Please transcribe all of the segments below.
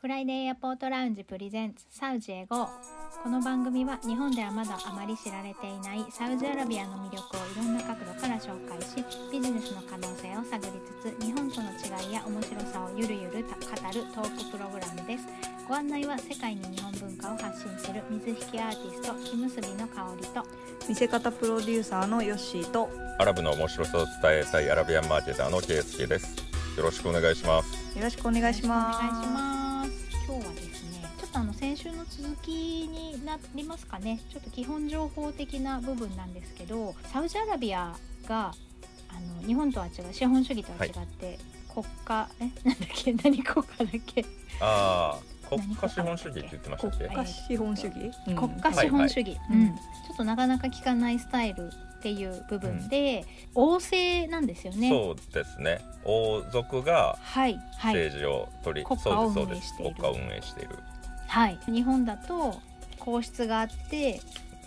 フライデーエアポートラウンジプレゼンツサウジへ GO この番組は日本ではまだあまり知られていないサウジアラビアの魅力をいろんな角度から紹介しビジネスの可能性を探りつつ日本との違いや面白さをゆるゆる語るトークプログラムです。ご案内は世界に日本文化を発信する水引アーティスト木結びの香りと。見せ方プロデューサーのヨッシーと。アラブの面白さを伝えたいアラビアンマーケターのケイスケです。よろしくお願いします。よろしくお願いします続きになりますかね。ちょっと基本情報的な部分なんですけどサウジアラビアがあの日本とは違う資本主義とは違って、国家えなんだっけ？何国家だっけ？ああ国家資本主義って言ってましたっけ？国家資本主義、うん。国家資本主義、はいうん、ちょっとなかなか聞かないスタイルっていう部分で、王政なんですよね。そうですね。王族がはい。はい。政治を取り、国家をそうです運営している。そうです。国家を運営しているはい。日本だと皇室があって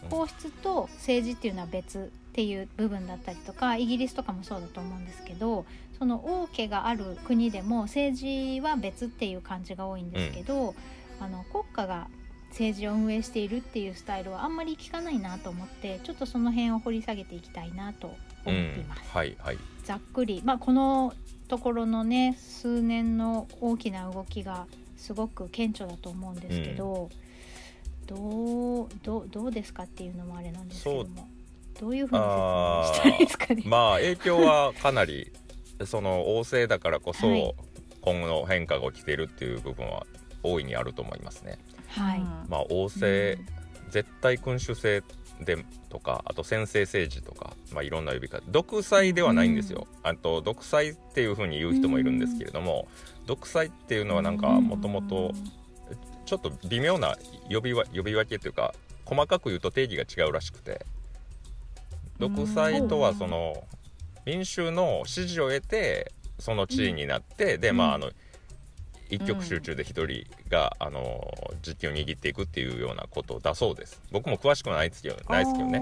うん。皇室と政治っていうのは別っていう部分だったりとかイギリスとかもそうだと思うんですけどその王家がある国でも政治は別っていう感じが多いんですけど、あの国家が政治を運営しているっていうスタイルはあんまり聞かないなと思ってちょっとその辺を掘り下げていきたいなと思っています。はいはい。ざっくり、まあ、このところのね数年の大きな動きがすごく顕著だと思うんですけど、どうどうどうですかっていうのもあれなんですけどもどういうふうに説明したらいいですかね？まあ影響はかなりその王政だからこそ、はい。今後の変化が起きているっていう部分は大いにあると思いますね。はい、まあ王政、絶対君主制でとかあと専制政治とか、まあ、いろんな呼び方独裁ではないんですよ、あと独裁っていうふうに言う人もいるんですけれども、独裁っていうのはなんかもともとちょっと微妙な呼びわ呼び分けというか細かく言うと定義が違うらしくて独裁とはその民衆の支持を得てその地位になって、でまああの一極集中で一人が、あの実権を握っていくっていうようなことだそうです。僕も詳しくはないですけどないですけどね。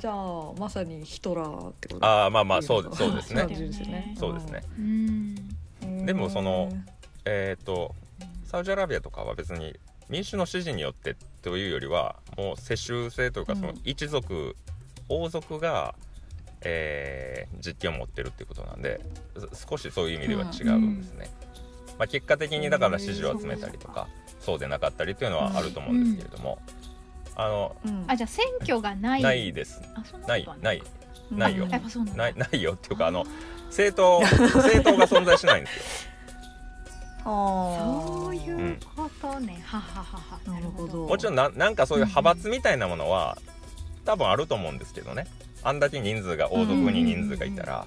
じゃあまさにヒトラーってことああまあまあそうですそうですね。そうですね。でもそのえっ、とサウジアラビアとかは別に民主の支持によってというよりはもう世襲制というかうん。その一族、王族が、えー実権を持ってるっていうことなんです少しそういう意味では違うんですね、まあ、結果的にだから支持を集めたりとかそうでなかったりっていうのはあると思うんですけれども、あのうん。あじゃあ選挙がない。ないです。なないないないよ。あやっぱそうなんだ。ないないよっていうかあの政党 政党が存在しないんですよ。そういうことね、はははは。なるほど。もちろんななんかそういう派閥みたいなものは多分あると思うんですけどね。あんだけ人数が王族に人数がいたら、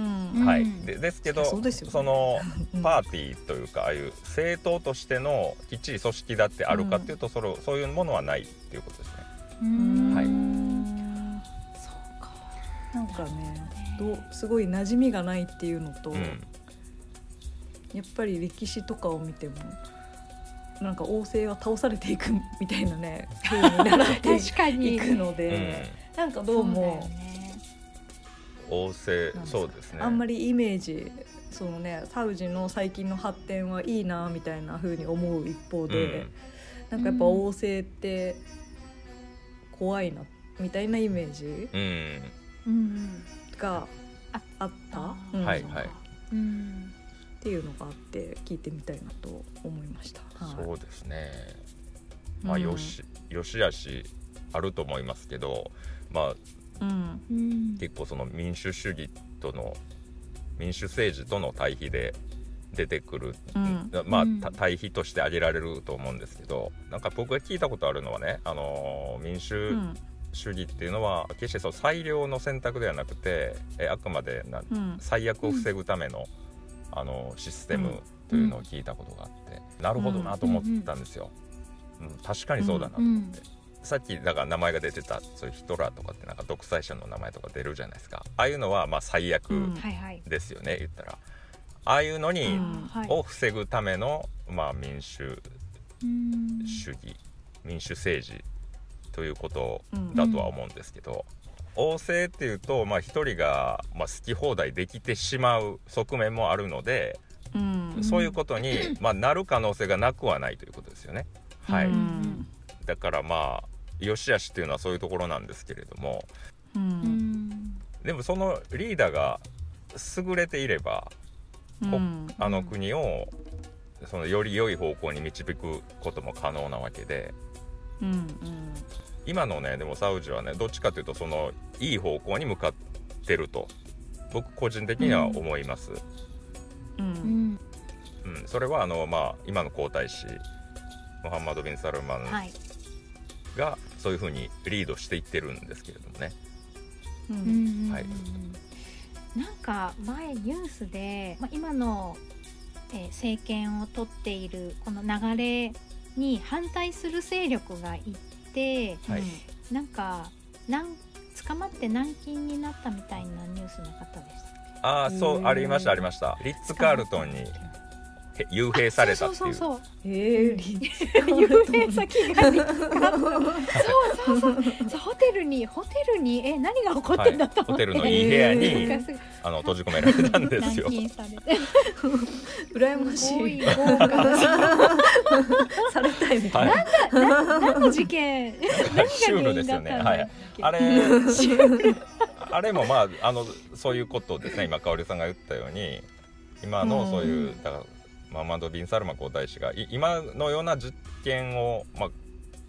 はい。でですけどそのうん。パーティーというかああいう政党としてのきっちり組織だってあるかっていうと、それそういうものはないっていうことですね。はい。そうか。なんかねどうすごい馴染みがないっていうのと、うん。やっぱり歴史とかを見てもなんか王政は倒されていくみたいなね 風になられて確かに。いくので、なんかどうもそうだよね王政なんですかそうですね。あんまりイメージそのねサウジの最近の発展はいいなみたいな風に思う一方で、なんかやっぱ王政って怖いなみたいなイメージうん、うんうんがああった？うん。はいはい。うんっていうのがあって聞いてみたいなと思いました。はい。そうですね。まあうんよし、よしあしあると思いますけどまあ結構その民主主義との民主政治との対比で出てくる、うん。まあ、うん。た対比として挙げられると思うんですけどなんか僕が聞いたことあるのはね、あのー民う主ん主義っていうのは決してその最良の選択ではなくてえあくまでなんうん。最悪を防ぐための、あのシステムというのを聞いたことがあって、なるほどなと思ったんですよ。うん。確かにそうだなと思って。さっきだから名前が出てたそういうヒトラーとかってなんか独裁者の名前とか出るじゃないですか。ああいうのはまあ最悪ですよね、言ったら。ああいうのに、うん。はい。を防ぐための、まあ、民主うん。主義民主政治ということうんだとは思うんですけど、王政っていうと、まあ、一人が、まあ、好き放題できてしまう側面もあるのでうん。そういうことに、まあ、なる可能性がなくはないということですよね。はい、うんだからまあ良し悪しっていうのはそういうところなんですけれども。ううん。んでもそのリーダーが優れていればうん。あの国をそのより良い方向に導くことも可能なわけで。うん今のねでもサウジはねどっちかというとそのいい方向に向かってると僕個人的には思います。ううんん。うん、それはあの、まあ、今の皇太子モハンマド・ビン・サルマンはい。がそういうふうにリードしていってるんですけれどもね。ううんんはいなんか前ニュースで、まあ、今の、えー政権を取っているこの流れに反対する勢力がいてはいなんかなん捕まって軟禁になったみたいなニュースの方でした。ああそうありましたありましたリッツ・カールトンにへ幽閉されたっていう。そうそうそうえーリ幽閉先が見つかったそうそう。そうホテルにホテルにえ何が起こってんだと思って、はい。ホテルのいい部屋になんかすぐあの閉じ込められたんですよ。軟。禁されて羨ますしごい。されたい。み たはいい、な何の事件。何がね。はい、あれ あれもまああのそういうことですね。今香織さんが言ったように今のそういう、うん。だからママド・ビン・サルマ皇太子がい今のような実験を、まあ、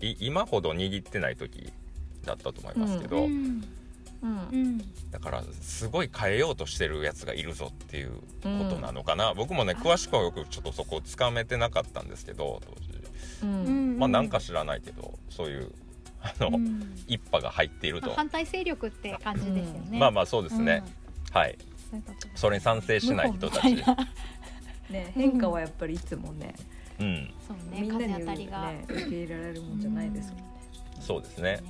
い今ほど握ってない時だったと思いますけど、うん。うん。うん。だからすごい変えようとしてるやつがいるぞっていうことなのかな、僕もね詳しくはよくちょっとそこをつかめてなかったんですけど当時、ううん。んまあなんか知らないけどそういうあの、うん。一派が入っていると。まあ、反対勢力って感じですよね、まあまあそうですね、はい。うんそういうことそれに賛成しない人たち、ね変化はやっぱりいつもねうん。そうねみんなに風当たりが、ね受け入れられるもんじゃないですもんね。そうですね。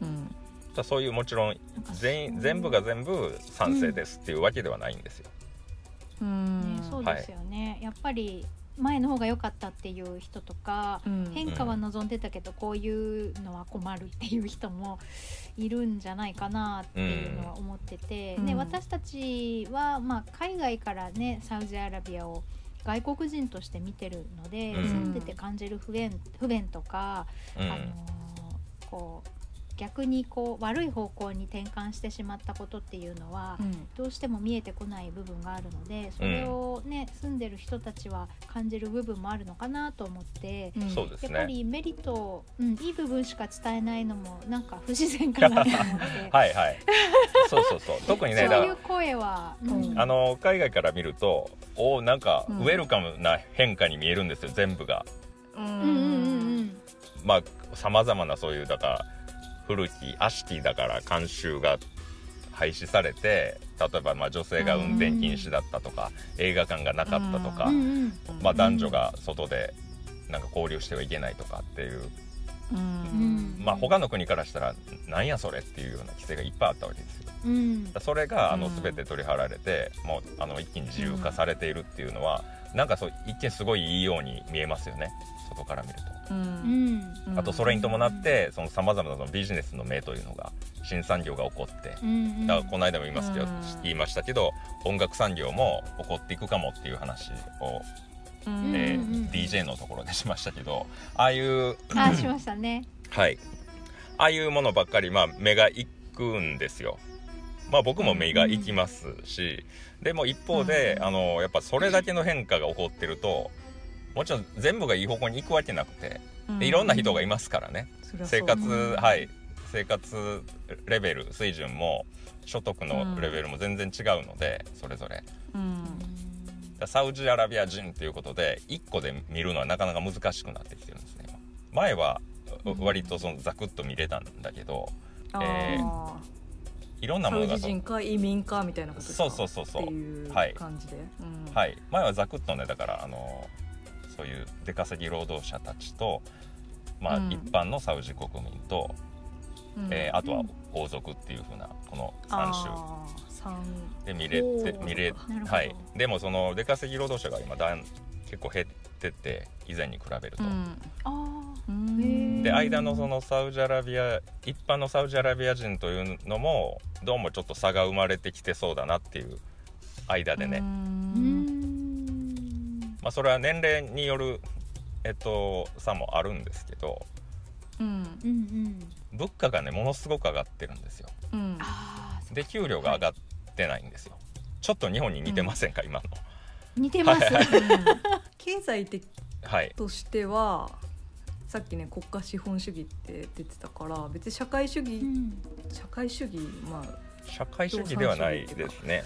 うん。だそういうもちろん全員全部が全部賛成ですっていうわけではないんですよ、うん。ね、そうですよね、やっぱり前の方が良かったっていう人とか、うん。変化は望んでたけどこういうのは困るっていう人もいるんじゃないかなっていうのは思ってて、うん。ね、私たちは、まあ、海外からねサウジアラビアを外国人として見てるので、うん。住んでて感じる不便不便とか、うん。あのーこう逆にこう悪い方向に転換してしまったことっていうのは、うん。どうしても見えてこない部分があるのでそれをね、住んでる人たちは感じる部分もあるのかなと思って、うん。やっぱねりメリット、うん、いい部分しか伝えないのもなんか不自然かなと思って。はいはい。そうそうそう。特にねそういう声は、うん。あの海外から見るとおなんかうん。ウェルカムな変化に見えるんですよ全部が。ううんうんうんうん。まあさまざまなそういうだから古き悪しきだから慣習が廃止されて例えばまあ女性が運転禁止だったとか、映画館がなかったとか、うんうん。まあ、男女が外でなんか交流してはいけないとかっていう、ううん。まあ他の国からしたらなんやそれっていうような規制がいっぱいあったわけですよ。うん。それがあのうん全て取り払われて、もうあの一気に自由化されているっていうのは、なんかそう一見すごいいいように見えますよね外から見ると。ううん。んあとそれに伴ってそのさまざまなビジネスの目というのが新産業が起こってうんだからこの間も言いますけど、うん。言いましたけど音楽産業も起こっていくかもっていう話を、うん。えーうんうん。DJ のところでしましたけどああいうあしましたね。はい。ああいうものばっかり、まあ、目が行くんですよ。まあ僕も目が行きますし、でも一方で、うん。あのやっぱそれだけの変化が起こってるともちろん全部がいい方向に行くわけなくてでいろんな人がいますからね、生活、うんはい。生活レベル水準も所得のレベルも全然違うので、それぞれ。サウジアラビア人ということで1個で見るのはなかなか難しくなってきてるんですね今。前はうん。割とそのザクッと見れたんだけどあえーいろんなものがサウジ人か移民かみたいなことですか？そうそうそうそう。っていうはい。感じで、うん。はい。前はザクッとねだからあのそういう出稼ぎ労働者たちとまあ、うん。一般のサウジ国民と、うん。えーあとは王族っていう風なこの3種あー三で見れて見れはい。でもその出稼ぎ労働者が今だん結構減ってて以前に比べると、うん。で間のそのサウジアラビア一般のサウジアラビア人というのもどうもちょっと差が生まれてきてそうだなっていう間でうね、まあ、それは年齢による、えっと、差もあるんですけどうん。うんうん。物価がねものすごく上がってるんですよ。うん。で給料が上がってないんですよ、ちょっと日本に似てませんか、今の。似てます、はい 経済的はい。としてはさっきね国家資本主義って出てたから別に社会主義、うん。社会主義まあ社会主義ではないですね。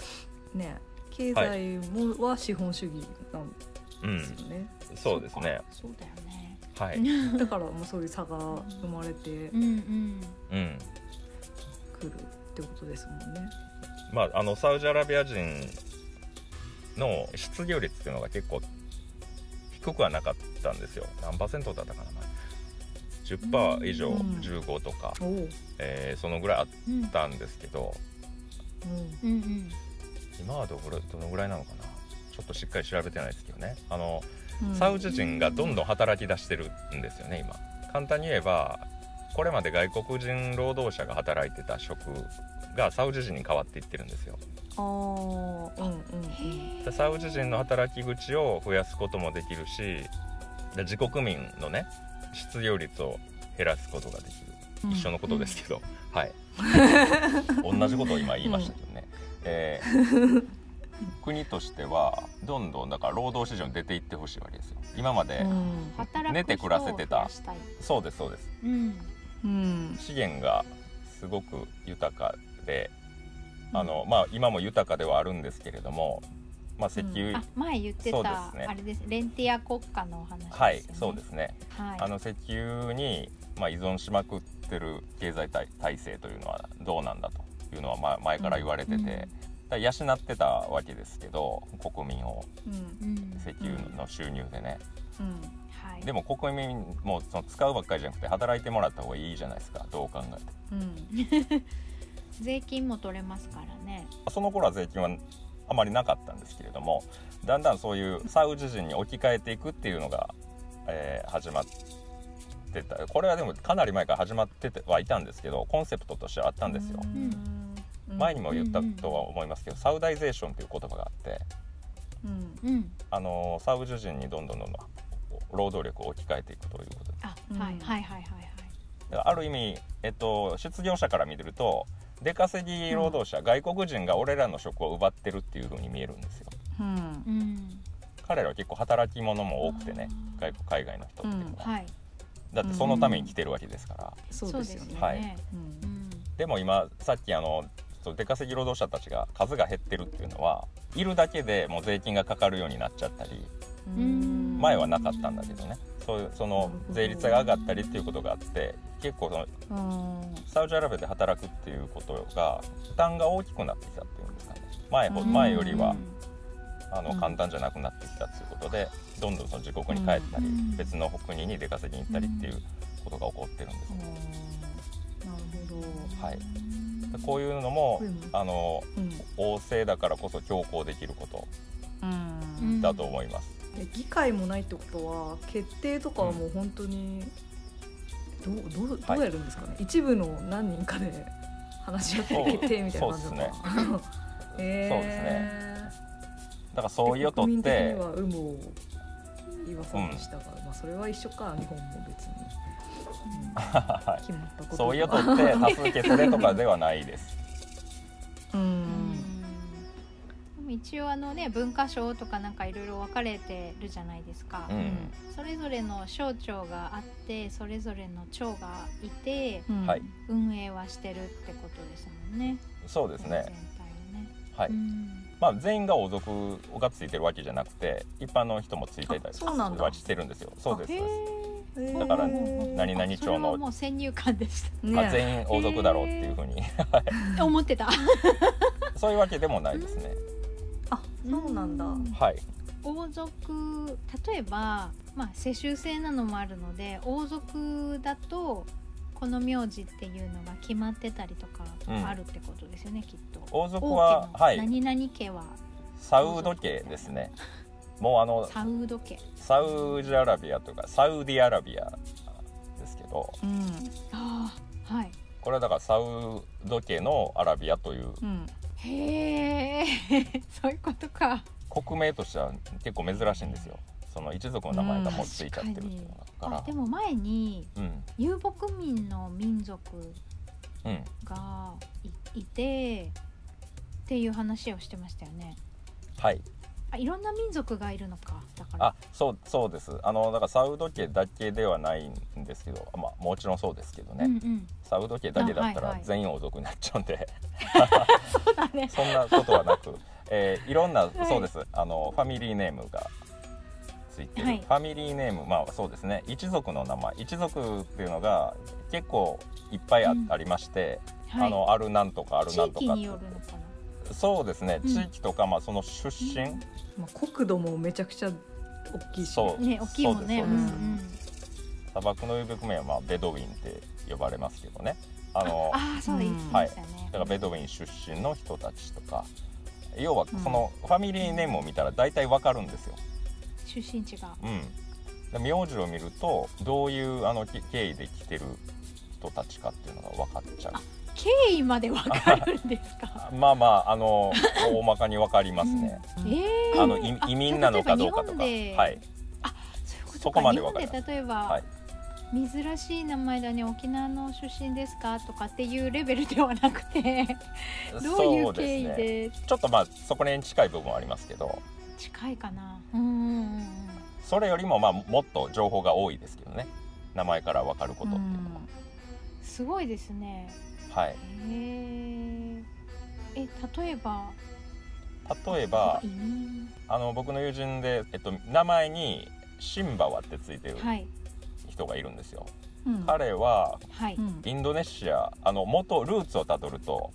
ね。経済もは資本主義なんうんですよね、そうですね。そうだよね。はい。だからもうそういう差が生まれてうんうん。うんくるってことですもんね。まああのサウジアラビア人の失業率っていうのが結構低くはなかったんですよ。何パーセントだったかな10%以上うん。15とか、えーそのぐらいあっうんたんですけど。うん。うん今はどぐらどのぐらいなのかなちょっとしっかり調べてないですけどね。あのうん。サウジ人がどんどん働き出してるんですよね今。簡単に言えばこれまで外国人労働者が働いてた職がサウジ人に変わっていってるんですよ。うんうんサウジ人の働き口を増やすこともできるしで自国民のね失業率を減らすことができる。一緒のことですけど、はい。同じことを今言いましたけどね、えー国としてはどんどんだから労働市場に出ていってほしいわけですよ。今まで、寝て暮らせてた。そうですそうです。うん。うん。資源がすごく豊かであの、まあ今も豊かではあるんですけれども、まあ、石油、あ前言ってそうでた、すね。あれですレンティア国家のお話ですよね。はいそうですね。はい。あの石油に、まあ、依存しまくってる経済体体制というのはどうなんだというのは、まあ、前から言われてて、うんだ養ってたわけですけど国民を。うん。うん石油の収入でね、うん。はい。でも国民もその使うばっかりじゃなくて働いてもらった方がいいじゃないですか。どう考えても。うん。税金も取れますからね。その頃は税金はあまりなかったんですけれどもだんだんそういうサウジ人に置き換えていくっていうのが、えー始まってた。これはでもかなり前から始まっててはいたんですけどコンセプトとしてはあったんですよ、うん前にも言ったとは思いますけど、サウダイゼーションという言葉があってうん。うん。あのサウジ人にどんどんどんどん労働力を置き換えていくということで。あ、うん。はいはいはいはいある意味、えっと、失業者から見てると出稼ぎ労働者、外国人が俺らの職を奪ってるっていう風に見えるんですよ。うん。うん。彼らは結構働き者も多くてね外国海外の人っていうのは、はい。だってそのために来てるわけですから、そうですよね。はい。うん。うん。でも今さっきあのそう出稼ぎ労働者たちが数が減ってるっていうのはいるだけでもう税金がかかるようになっちゃったりうん。前はなかったんだけどね。そういうその税率が上がったりっていうことがあって結構そのうん。サウジアラビアで働くっていうことが負担が大きくなってきたっていうんですかね。前前よりはあのうん簡単じゃなくなってきたっていうことでどんどんその自国に帰ったりうん。別の国に出稼ぎに行ったりっていうことが起こってるんですよ。なるほど。はい。でこういうのもうん。あのうん。王政だからこそ強行できること。うん。だと思います、で議会もないってことは決定とかはもう本当にどうどうどうやるんですかね、一部の何人かで話し合って決定みたいな感じなのかな。えー。そうですね。だからそういうを取っ国民的てには有無を言わさずしたから、まあそれは一緒か日本も別に、そういうを取って多数決でとかではないです。一応あのね文化省とかなんかいろいろ分かれてるじゃないですか、うん。それぞれの省庁があってそれぞれの長がいてうん。はい。運営はしてるってことですもんね。そうですね。全体をね、はい、うん。まあ全員が王族がついてるわけじゃなくて一般の人もついていたりはしてるんですよ。そうです。へそうですーだからね何々町のもう先入観でしまあ、全員王族だろうっていうふうに。た思ってた。そういうわけでもないですね。あそうなんだ、うんはい。王族例えば、まあ、世襲制なのもあるので王族だとこの名字っていうのが決まってたりとかうんあるってことですよね、きっと。王族ははい。王家の何々家は。サウド家ですねもうあのサウド家。サウジアラビアとかサウディアラビアですけどうん。ああはい。これはだからサウド家のアラビアといううん。へえ そういうことか。国名としては結構珍しいんですよ。その一族の名前がもうついちゃってるっていうのが。あでも前にうん。遊牧民の民族うん。がいいてっていう話をしてましたよね。はいあいろんな民族がいるのか。だから。あそうそうです。あのだからサウド家だけではないんですけどまあもちろんそうですけどね、うんうん。サウド家だけだったら全員王族になっちゃうんで、そうだね。そんなことはなく、えーい。ろんな、いそうです。あのファミリーネームがついてる、はい。ファミリーネームまあそうですね。一族の名前。一族っていうのが結構いっぱいあ,、うん。ありまして、はい。あのあるなんとかある地なんとか域によるのかなそうですね、うん。地域とか、まあ、その出身、まあ、国土もめちゃくちゃ大きいし。そう。ね大きいもんね。そうですそうです。砂漠の遊牧民は、まあ、ベドウィンって呼ばれますけどね。あのああそうだ言ってましたよね、だからベドウィン出身の人たちとか要はうん。そのファミリーネームを見たら大体わかるんですよ。出身地が。うん、で名字を見るとどういうあのき経緯で来てる人たちかっていうのが分かっちゃ経緯までわかるんですか？う まあまああの大まかに分かりますね。うん。ええあの移移民なのかどうかとか。はい。そういうことか。そこまでわかります。日本で例えば、はい。珍しい名前だね沖縄の出身ですかとかっていうレベルではなくて どういう経緯そうですね。でちょっとまあそこに近い部分はありますけど。近いかな。うんそれよりもまあもっと情報が多いですけどね。名前から分かることっていうのは、すごいですねはい。へええ例えば？例えばあの僕の友人で、えっと、名前にシンバワってついてるはい。人がいるんですよ、うん。彼ははい、うん。インドネシアあの元ルーツをたどると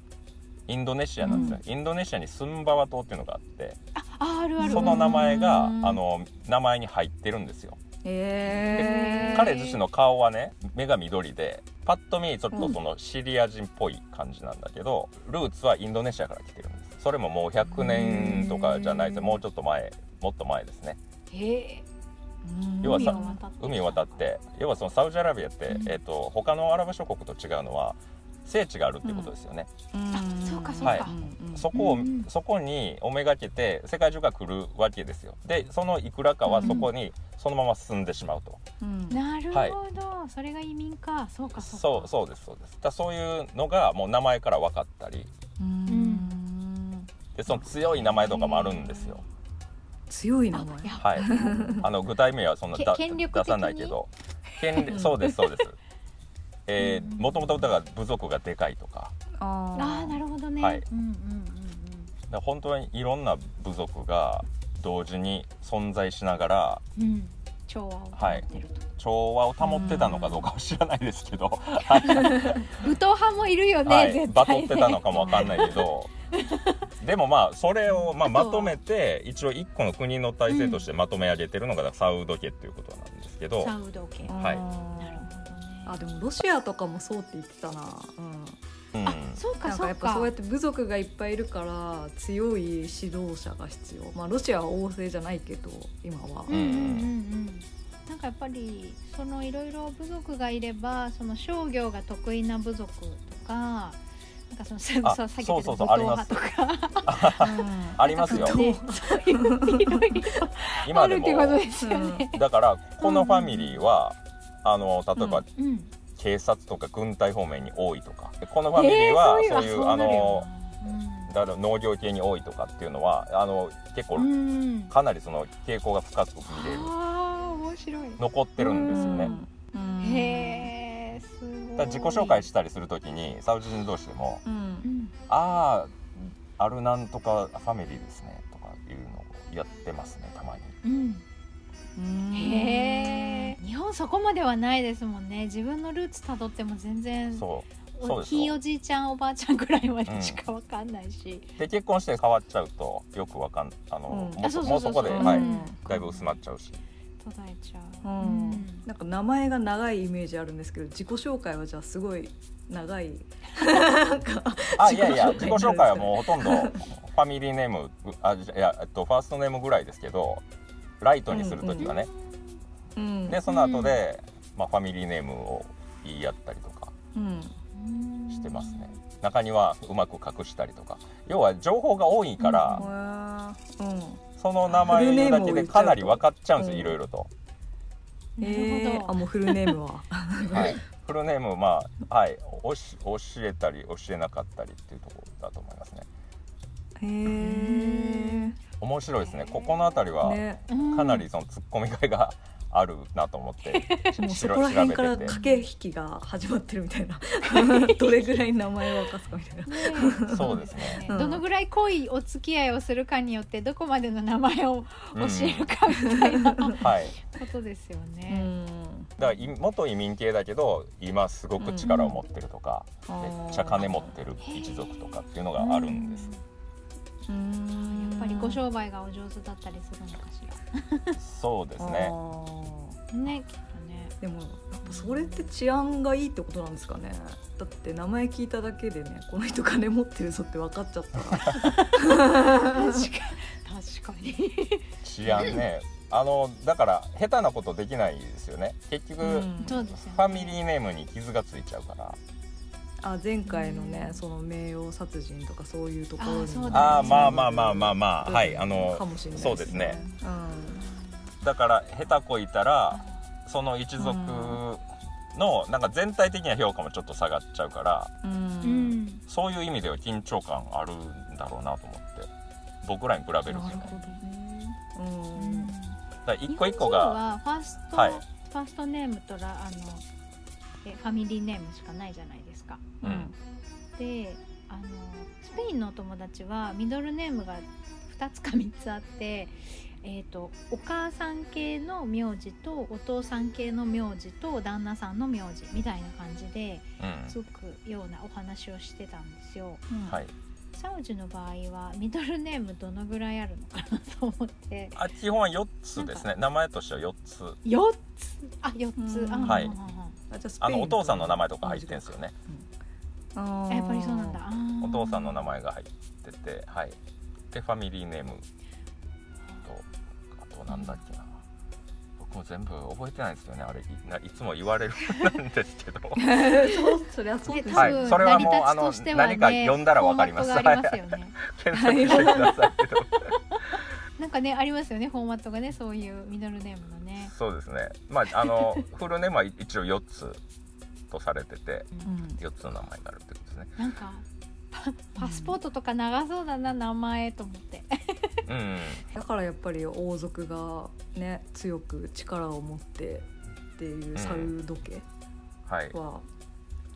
インドネシアなんですよ、インドネシアにスンバワ島っていうのがあってあああるある。その名前がうん。あの名前に入ってるんですよ。へえ彼自身の顔はね目が緑でパッと見ちょっとそのシリア人っぽい感じなんだけど、ルーツはインドネシアから来てるんです。それももう100年とかじゃないです。うんもうちょっと前。もっと前ですね。へえ。要はさ海を渡って要はそのサウジアラビアって、うん。えっと他のアラブ諸国と違うのは聖地があるっていうことですよね、あそうかそうか。はい。うんそこを、うんそこにおめがけて世界中が来るわけですよ。でそのいくらかはそこにそのまま進んでしまうと、うん。なるはい。ほど、それが移民か。そうかそうか。そうそうですそうです。だそういうのがもう名前から分かったり。うん。でその強い名前とかもあるんですよ。強い名前。はい。あの具体名はそんなだけ権力的に？出さないけど。権利そうですそうですえうんー、もともとだから部族がでかいとか。あああなるほどね、はい。うんうんうんだ本当にいろんな部族が同時に存在しながらうん。うん調和を保ってると、調和を保ってたのかどうかは知らないですけど、武闘派もいるよね、はい、絶対。ねバトってたのかもわかんないけど。でもまあそれをまあまとめて一応一個の国の体制としてまとめ上げてるのがサウド家っていうことなんですけど、サウド系あはいあでもロシアとかもそうって言ってたな、うん、うん。あそうかなんそうかかやっぱそうやって部族がいっぱいいるから強い指導者が必要。まあロシアは王政じゃないけど今は、うんうんうんうん。なんかやっぱりそのいろいろ部族がいればその商業が得意な部族とかなんかそのそうさっき言ってた武闘そうそうそうあります。派とかありますよ。なんかねそういういろいろ今でも。あるってことですよね。だからこのファミリーは、あの例えばうん警察とか軍隊方面に多いとか。このファミリーはえーそういうあのうだから農業系に多いとかっていうのはあの結構んうん。かなりその傾向が深く見れる。ああ面白い。残ってるんですよね。うん。へえ。だ自己紹介したりするときにサウジ人同士でもうん。うん「あああるなんとかファミリーですね」とかいうのをやってますねたまに。うんうん。へえ日本そこまではないですもんね。自分のルーツたどっても全然ひいよ。おじいちゃんおばあちゃんぐらいまでしかわかんないし、で結婚して変わっちゃうとよくわかんあの、うん。もうあそこで、うん。はい、うんだいぶ薄まっちゃうし。途絶えちゃう、うん。なんか名前が長いイメージあるんですけど自己紹介はじゃあすごい長い。あいやいや自己紹介はもうほとんどファミリーネームあじゃいや、えっと、ファーストネームぐらいですけどライトにする時はね、うん。でその後で、まあ、ファミリーネームを言い合ったりとかうんうんしてますね。中にはうまく隠したりとか。要は情報が多いから、その名前だけでかなり分かっちゃうんですようん。いろいろと、なるほど、えーあもうフルネームは。はい、フルネームまあはい。おし教えたり教えなかったりっていうところだと思いますね。へえ面白いですね。ここの辺りはかなりそのツッコミがいがあるなと思って そしろこら辺から調べてて。駆け引きが始まってるみたいな。どれぐらい名前を明かすかみたいな。ねそうですね。うん。どのぐらい濃いお付き合いをするかによってどこまでの名前をうん教えるかみたいなこはい。とですようね。ん。だからい元移民系だけど今すごく力を持ってるとか、うん。めっちゃ金持ってる一族とかっていうのがあるんです、うんやっぱりご商売がお上手だったりするのかしそうですね。ねきっとね。ーでもやっぱそれって治安がいいってことなんですかね。だって名前聞いただけでねこの人金持ってるぞって分かっちゃったら。確かに。確かに。治安ね。あのだから下手なことできないですよね。結局、うん。ね。ファミリーネームに傷がついちゃうからあ前回のねその名誉殺人とかそういうところにあそうだね。ああまあまあまあまあまあはいあのかもしれないそうですね。うだから下手こいたらその一族のなんか全体的な評価もちょっと下がっちゃうからんうん。うん。そういう意味では緊張感あるんだろうなと思って僕らに比べるとね。なるほどね。ううん。んだから一個一個日本人がはファースト、はい。ファーストネームとらあのえファミリーネームしかないじゃないか。うん。であのスペインのお友達はミドルネームが2つか3つあって、えー、とお母さん系の名字とお父さん系の名字と旦那さんの名字みたいな感じでうん。つくようなお話をしてたんですよ。はい。サウジの場合はミドルネームどのぐらいあるのかなと思って。あ基本は4つですね。名前としては4つ。4つ？あ4つ、うん。あはい。うんうんうんあのお父さんの名前とか入ってんですよね。あー。あやっぱりそうなんだ。お父さんの名前が入っててはい。でファミリーネーム。とあとなんだっけな。僕も全部覚えてないですよね。あれいないつも言われる なんですけど。そうそりゃそうです。はい。それはもうあの何か読んだらわかります。ね。検索してくださいけどなんかねありますよねフォーマットがねそういうミドルネームのね。そうですね。まああの フルネームは一応4つとされててうん。4つの名前があるってことですね。なんかパパスポートとか長そうだな名前と思って。うんうん。だからやっぱり王族がね強く力を持ってっていうサウド家はい。は、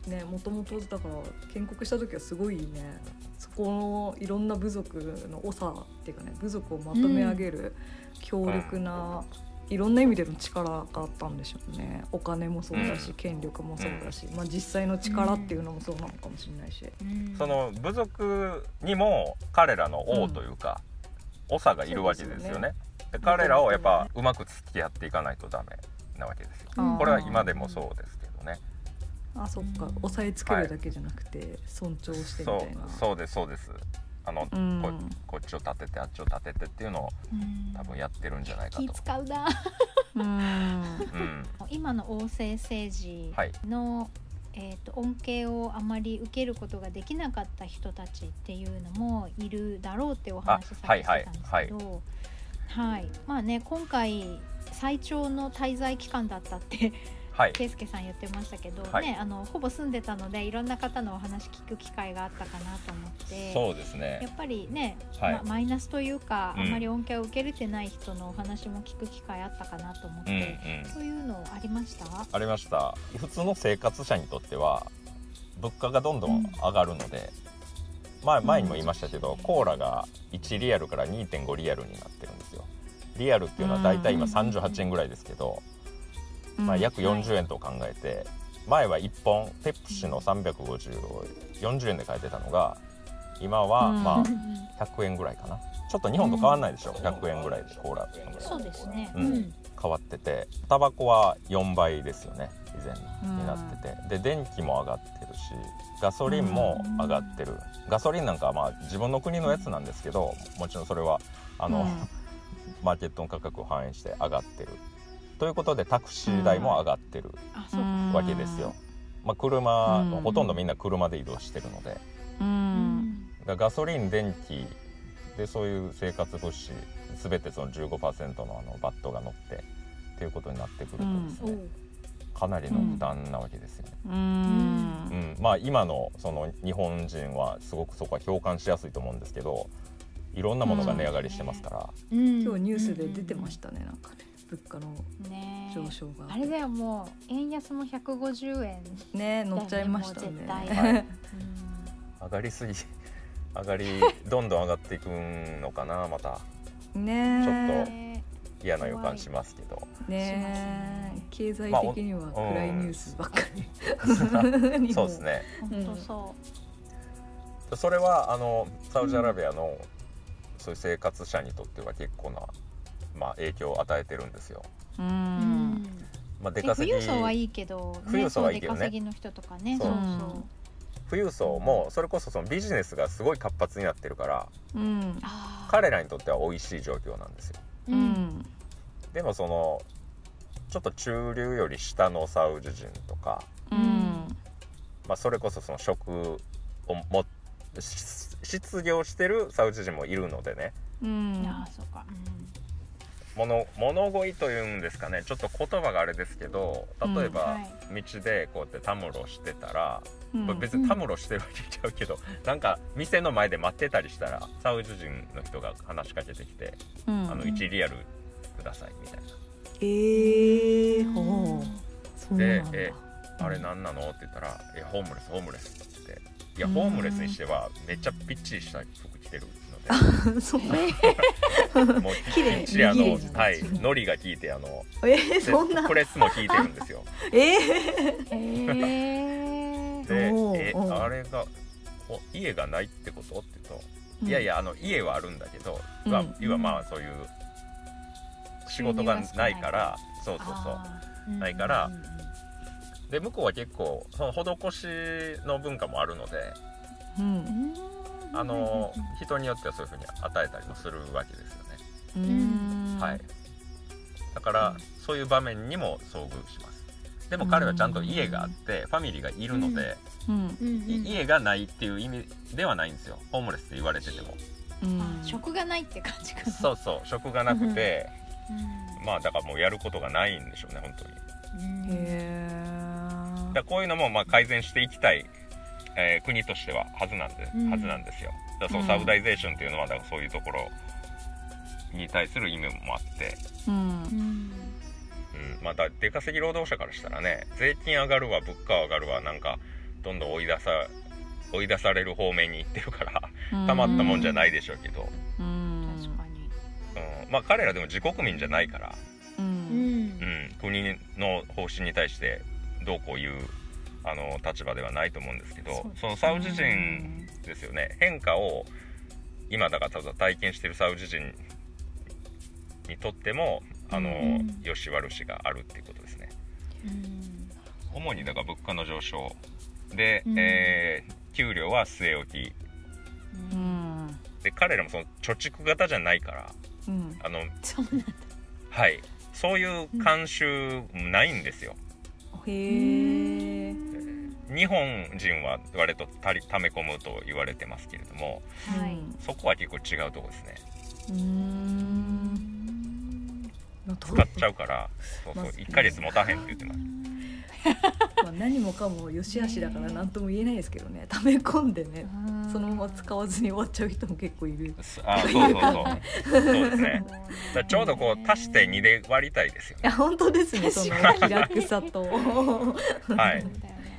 ねもともとだから建国した時はすごいねそこのいろんな部族の長っていうかね部族をまとめ上げる強力な、いろんな意味での力があったんでしょうね。お金もそうだし、うん。権力もそうだし、まあ、実際の力っていうのもそうなのかもしれないし、その部族にも彼らの王というか、長がいるわけですよね。で彼らをやっぱうまく付き合っていかないとダメなわけですよ。うん。これは今でもそうです。あそっか。うん。押さえつけるだけじゃなくて尊重してみそたいな、うそうですそうです。あの、うん。ここっちを立ててあっちを立ててっていうのを多分やってるんじゃないか気と。使うな。うん。うん、今の王政政治はい。の、えー、と恩恵をあまり受けることができなかった人たちっていうのもいるだろうってお話されてたんですけどはい。まあね今回最長の滞在期間だったってはい。圭介さん言ってましたけど、はいねあのほぼ住んでたのでいろんな方のお話聞く機会があったかなと思って。そうですやねっ。ぱりね、はいまマイナスというか、うんあまり恩恵を受けれてない人のお話も聞く機会あったかなと思っうんうんて、。そういうのありました？ありました普通の生活者にとっては物価がどんどん上がるので、前前にも言いましたけど、コーラが1リアルから2.5リアルになってるんですよリアルっていうのはだいたい今うん38円ぐらいですけど、まあ、約40円と考えて、前は1本ペプシの350を40円で買えてたのが今はうん。まうんあ100円ぐらいかな。ちょっと日本と変わんないでしょ100円ぐらいでコーラそうですね。うん。うん。変わっててタバコは4倍ですよね以前になってて、で電気も上がってるしガソリンも上がってる、ガソリンなんかはまあ自分の国のやつなんですけどもちろんそれはあの、マーケットの価格を反映して上がってるということでタクシー代も上がってる。わけですよ、まあ、車、うんほとんどみんな車で移動してるので。ううん。んだガソリン電気でそういう生活物資全てその15%のあのバットが乗ってっていうことになってくるとですね、かなりの負担なわけですよね。うーん。うん。まあ今のその日本人はすごくそこは共感しやすいと思うんですけどいろんなものが値上がりしてますから、今今日ニュースで出てましたねなんかね物価のね。上昇があれだよもう円安も150円。ね乗っちゃいましたね。上がりすぎ上がりどんどん上がっていくのかなまた。ね。ちょっとね嫌な予感しますけど。ね。経済的には暗いニュースばっかり、日本 そうですね。本当そそれはあのサウジアラビアのそういう生活者にとっては結構な、まあ、影響を与えてるんですよ。うう、うん。んまあ、出え稼ぎ富裕層はいいけど、ね、富裕層はいいけどね。そう出稼ぎの人とかね。そそう。うそう富裕層もそれこそそのビジネスがすごい活発になってるからうん。彼らにとっては美味しい状況なんですよ。ううん。んでもそのちょっと中流より下のサウジ人とか、うん。まあ、それこそその職をもし失業してるサウジ人もいるのでね。うん。あーそうか、物物乞いというんですかね。ちょっと言葉があれですけど例えば、道でこうやってたむろしてたら、うんこれ別にたむろしてるわけちゃうけど、なんか店の前で待ってたりしたらサウジ人の人が話しかけてきて「うんあの1リアルください」みたいな。えー、ほう。そうなんだ。でえ「あれ何なの?」って言ったら「いやホームレスホームレス」って言って。いやうん。ホームレスにしてはめっちゃぴっちりした服着てるのそう。なんでもう綺麗ちりあのはいのりが効いてあのえー、そんな。プレスも効いてるんですよ。えー、でえあれがお家がないってこと？って言うと、いやいややあの家はあるんだけど、うん。まあ要はまあそういう仕事がないからそうそうそう。ないからで向こうは結構その施しの文化もあるのでうんあの人によってはそういうふうに与えたりもするわけですよね、うん。はい。だからそういう場面にも遭遇します。でも彼はちゃんと家があってファミリーがいるので、うん。い家がないっていう意味ではないんですよ。ホームレスって言われてても。うん。食がないって感じかな。そうそう。職がなくて、うん。まあだからもうやることがないんでしょうね本当に。へー。らこういうのもまあ改善していきたい、えー国としてははずなんで、うん。はずなんですよ。だからそうのん。サウダイゼーションっていうのはだからそういうところに対する意味もあって、うん。うん。うんまあだ出稼ぎ労働者からしたらね税金上がるわ物価上がるわなんかどんどん追い出さ追い出される方面に行ってるからたまったもんじゃないでしょうけど、うん。確かに。うん、まあ彼らでも自国民じゃないから、ううんん。うん、国の方針に対してどうこう言うあの立場ではないと思うんですけどそうそのサウジ人ですよね。変化を今だからただ体験してるサウジ人にとってもあの、うん。良し悪しがあるっていうことですね。うん。主にだから物価の上昇で、うん。えー給料は据え置き。うん。で彼らもその貯蓄型じゃないからうん。あのはい。そういう慣習ないんですよ、へえ日本人は割とたり溜め込むと言われてますけれどもはい。そこは結構違うとこですね。うーん。使っちゃうからそうそうまあ1ヶ月持たへんって言ってます。まあ何もかも良し悪しだから何とも言えないですけどね。溜め込んでねうんそのまま使わずに終わっちゃう人も結構いる。あそうそうそう。そうですねちょうどこう足して2で割りたいですよ。いや本当ですね。その気楽さと。はい。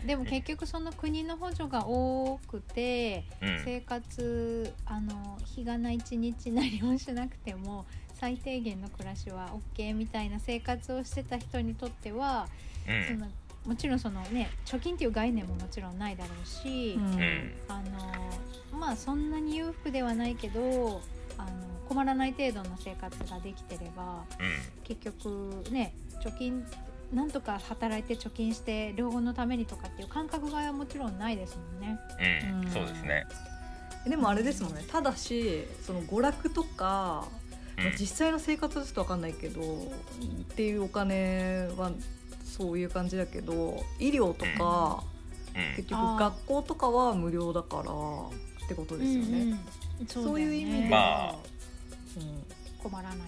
でも結局その国の補助が多くてうん。生活あの日がな一日何もしなくても最低限の暮らしは OK みたいな生活をしてた人にとっては、うん。そのもちろんそのね貯金っていう概念ももちろんないだろうし、うん。うん。あのまあそんなに裕福ではないけどあの困らない程度の生活ができてればうん。結局ね貯金なんとか働いて貯金して老後のためにとかっていう感覚がもちろんないですもんね。うん、うん。そうですね、でもあれですもんね。ただしその娯楽とか、実際の生活はちょっと分かんないけどっていうお金はそういう感じだけど医療とか、うん。結局学校とかは無料だからってことですよね。うんうんそういう意味で。まあ。は、うん。困らない。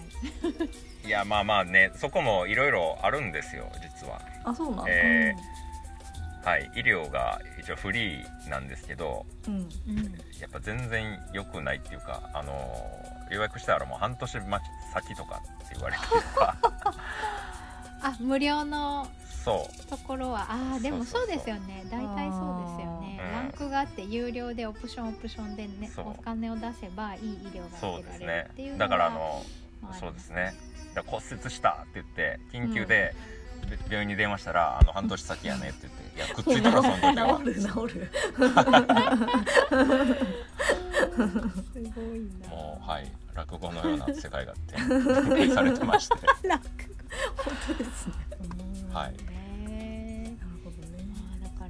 いやまあまあねそこもいろいろあるんですよ実は。あそうなんだ、えはい医療が一応フリーなんですけどうん。うんうんやっぱ全然良くないっていうかあの予約したらもう半年待ち先とかって言われてるとかあ無料のそう。ところは。ああでもそうですよね。大体そうですよね。うんランクがあって有料でオプションオプションでねお金を出せばいい医療そが受けらうですねれるっていうのだからあはのまあそうですね。だから骨折したって言って緊急で、べ病院に電話したら「あの半年先やね」って言って「いやくっついたらその時は。治る治る。すごいな。もうはい落語のような世界が展開されてまして。楽本当ですね。はいね。なるほどね。まあだから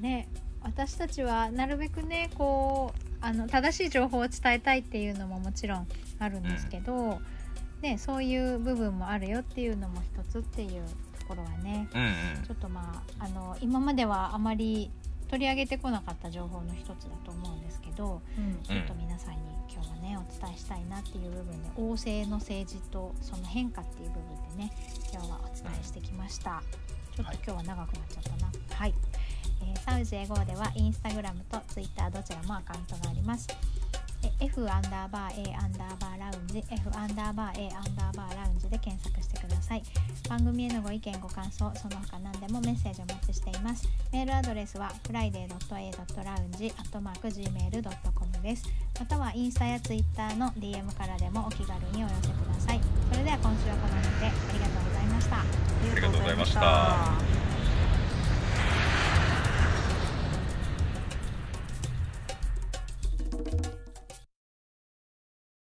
ね私たちはなるべくねこうあの正しい情報を伝えたいっていうのももちろんあるんですけど、ね、そういう部分もあるよっていうのも一つっていうところはねうんうん。ちょっとまああの今まではあまり取り上げてこなかった情報の一つだと思うんですけどうん。ちょっと皆さんに今日はねお伝えしたいなっていう部分で王政の政治とその変化っていう部分でね今日はお伝えしてきました。ちょっと今日は長くなっちゃったな。はい、えサウジエゴーではインスタグラムとツイッターどちらもアカウントがあります。F アンダーバー A アンダーバーラウンジ F アンダーバー A アンダーバーラウンジで検索してください。番組へのご意見ご感想その他何でもメッセージお待ちしています。メールアドレスは friday.a.lounge.gmail.com です。またはインスタやツイッターの DM からでもお気軽にお寄せください。それでは今週はこの辺でありがとうございました。ありがとうございました。